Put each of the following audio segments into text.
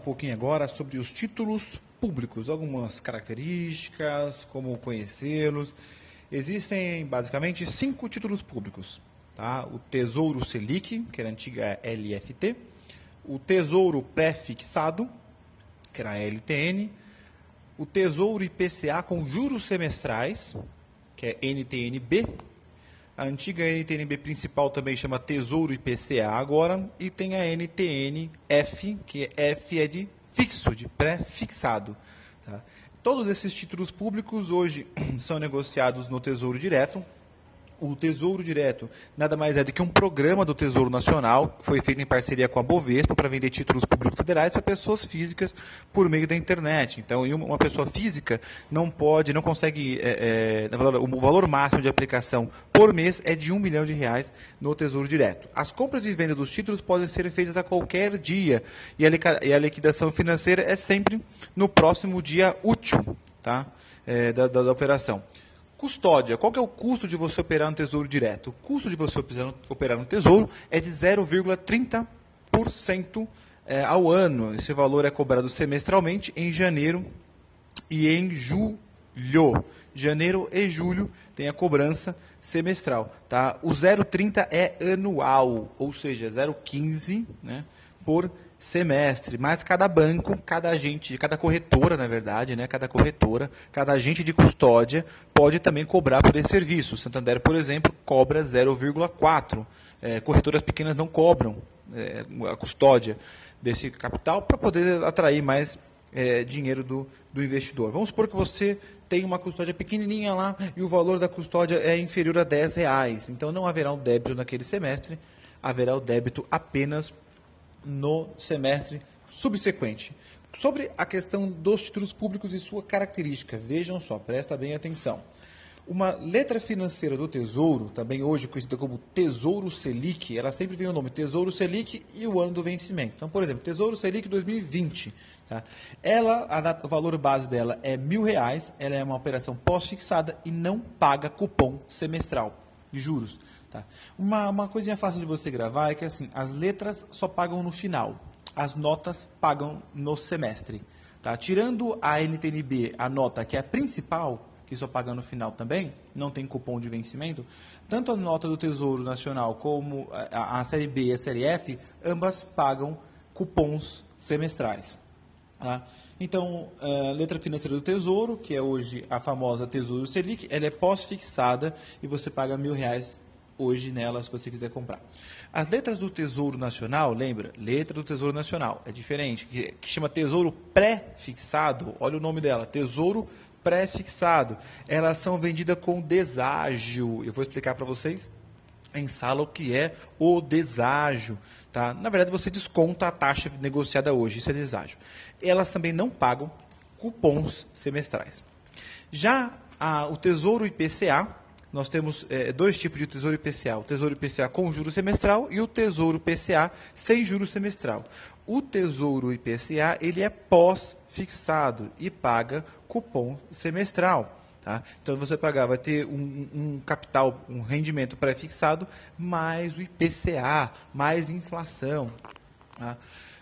pouquinho agora sobre os títulos públicos, algumas características, como conhecê-los. Existem basicamente cinco títulos públicos. Tá? O Tesouro Selic, que era a antiga LFT, o Tesouro Pré-Fixado, que era a LTN, o Tesouro IPCA com juros semestrais, que é NTNB, a antiga NTNB principal também chama Tesouro IPCA agora, e tem a NTNF, que é F é de fixo, de pré-fixado. Tá? Todos esses títulos públicos hoje são negociados no Tesouro Direto, o Tesouro Direto nada mais é do que um programa do Tesouro Nacional, que foi feito em parceria com a Bovespa para vender títulos públicos federais para pessoas físicas por meio da internet. Então, uma pessoa física não pode, não consegue, é, é, o valor máximo de aplicação por mês é de um milhão de reais no Tesouro Direto. As compras e vendas dos títulos podem ser feitas a qualquer dia e a liquidação financeira é sempre no próximo dia útil tá? É, da, da, da operação. Custódia. Qual é o custo de você operar no Tesouro Direto? O custo de você operar no Tesouro é de 0,30% é, ao ano. Esse valor é cobrado semestralmente em janeiro e em julho. Janeiro e julho tem a cobrança semestral. Tá? O 0,30 é anual, ou seja, 0,15 né, por semestre, mas cada banco, cada agente, cada corretora, na verdade, né, cada corretora, cada agente de custódia pode também cobrar por esse serviço. Santander, por exemplo, cobra 0,4. É, corretoras pequenas não cobram é, a custódia desse capital para poder atrair mais é, dinheiro do, do investidor. Vamos supor que você tem uma custódia pequenininha lá e o valor da custódia é inferior a 10 reais. Então não haverá um débito naquele semestre, haverá o débito apenas no semestre subsequente. Sobre a questão dos títulos públicos e sua característica, vejam só, presta bem atenção. Uma letra financeira do Tesouro, também hoje conhecida como Tesouro Selic, ela sempre vem o nome Tesouro Selic e o ano do vencimento. Então, por exemplo, Tesouro Selic 2020. Tá? Ela, a, o valor base dela é mil reais, ela é uma operação pós-fixada e não paga cupom semestral de juros. Tá? Uma, uma coisinha fácil de você gravar é que assim, as letras só pagam no final, as notas pagam no semestre. Tá? Tirando a NTNB, a nota que é a principal, que só paga no final também, não tem cupom de vencimento, tanto a nota do Tesouro Nacional como a, a Série B e a Série F, ambas pagam cupons semestrais. Tá? Então, a letra financeira do Tesouro, que é hoje a famosa Tesouro Selic, ela é pós-fixada e você paga mil reais hoje nela, se você quiser comprar. As letras do Tesouro Nacional, lembra? Letra do Tesouro Nacional, é diferente, que, que chama Tesouro Pré-Fixado, olha o nome dela, Tesouro Pré-Fixado. Elas são vendidas com deságio, eu vou explicar para vocês em sala o que é o deságio. Tá? Na verdade, você desconta a taxa negociada hoje, isso é deságio. Elas também não pagam cupons semestrais. Já a, o Tesouro IPCA, nós temos é, dois tipos de tesouro IPCA. O tesouro IPCA com juro semestral e o tesouro IPCA sem juro semestral. O tesouro IPCA ele é pós-fixado e paga cupom semestral. Tá? Então você pagar, vai ter um, um capital, um rendimento pré-fixado, mais o IPCA, mais inflação. Tá?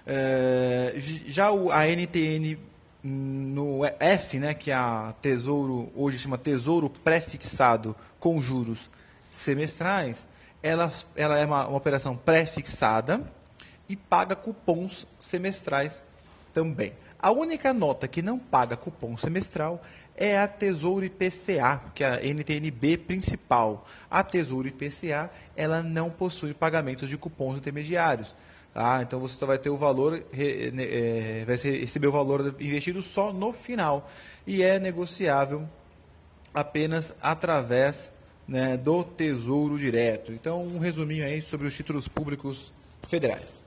É, já o, a NTN no F, né, que é a tesouro, hoje chama tesouro pré-fixado com juros semestrais, ela, ela é uma, uma operação pré-fixada e paga cupons semestrais também. A única nota que não paga cupom semestral é a Tesouro IPCA, que é a NTNB principal. A Tesouro IPCA, ela não possui pagamentos de cupons intermediários. Tá? Então você só vai ter o valor, é, vai receber o valor investido só no final. E é negociável apenas através né, do Tesouro Direto. Então, um resuminho aí sobre os títulos públicos federais.